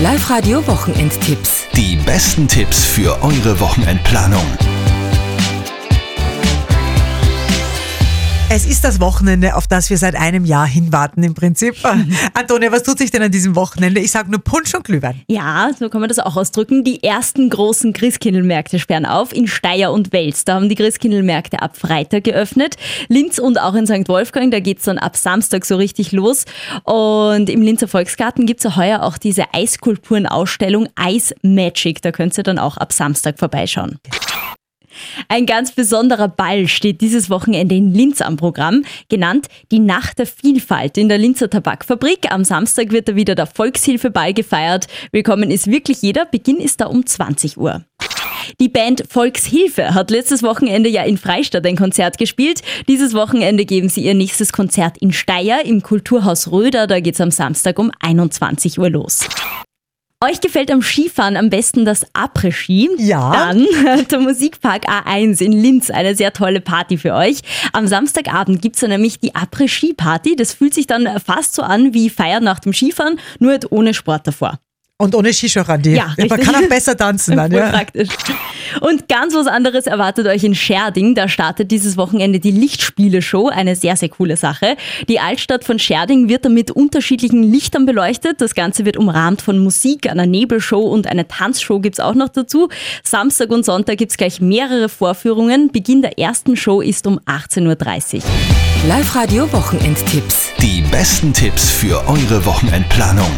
Live-Radio Wochenendtipps. Die besten Tipps für eure Wochenendplanung. Es ist das Wochenende, auf das wir seit einem Jahr hinwarten im Prinzip. Antonia, was tut sich denn an diesem Wochenende? Ich sage nur Punsch und Glühwein. Ja, so kann man das auch ausdrücken. Die ersten großen Christkindlmärkte sperren auf in Steyr und Wels. Da haben die Christkindlmärkte ab Freitag geöffnet. Linz und auch in St. Wolfgang, da geht's dann ab Samstag so richtig los. Und im Linzer Volksgarten gibt's ja heuer auch diese Eiskulpturenausstellung Ice Magic. Da könnt ihr dann auch ab Samstag vorbeischauen. Ein ganz besonderer Ball steht dieses Wochenende in Linz am Programm, genannt die Nacht der Vielfalt in der Linzer Tabakfabrik. Am Samstag wird da wieder der Volkshilfeball gefeiert. Willkommen ist wirklich jeder. Beginn ist da um 20 Uhr. Die Band Volkshilfe hat letztes Wochenende ja in Freistadt ein Konzert gespielt. Dieses Wochenende geben sie ihr nächstes Konzert in Steyr im Kulturhaus Röder. Da geht es am Samstag um 21 Uhr los. Euch gefällt am Skifahren am besten das Après-Ski? Ja. Dann der Musikpark A1 in Linz, eine sehr tolle Party für euch. Am Samstagabend gibt's da nämlich die Après-Ski-Party. Das fühlt sich dann fast so an wie Feiern nach dem Skifahren, nur halt ohne Sport davor. Und ohne Shisha-Randi. Ja, Man richtig. kann auch besser tanzen dann, ja. praktisch. Und ganz was anderes erwartet euch in Scherding. Da startet dieses Wochenende die Lichtspiele-Show. Eine sehr, sehr coole Sache. Die Altstadt von Scherding wird dann mit unterschiedlichen Lichtern beleuchtet. Das Ganze wird umrahmt von Musik, einer Nebelshow und einer Tanzshow gibt's auch noch dazu. Samstag und Sonntag gibt's gleich mehrere Vorführungen. Beginn der ersten Show ist um 18.30 Uhr. Live-Radio Wochenendtipps. Die besten Tipps für eure Wochenendplanung.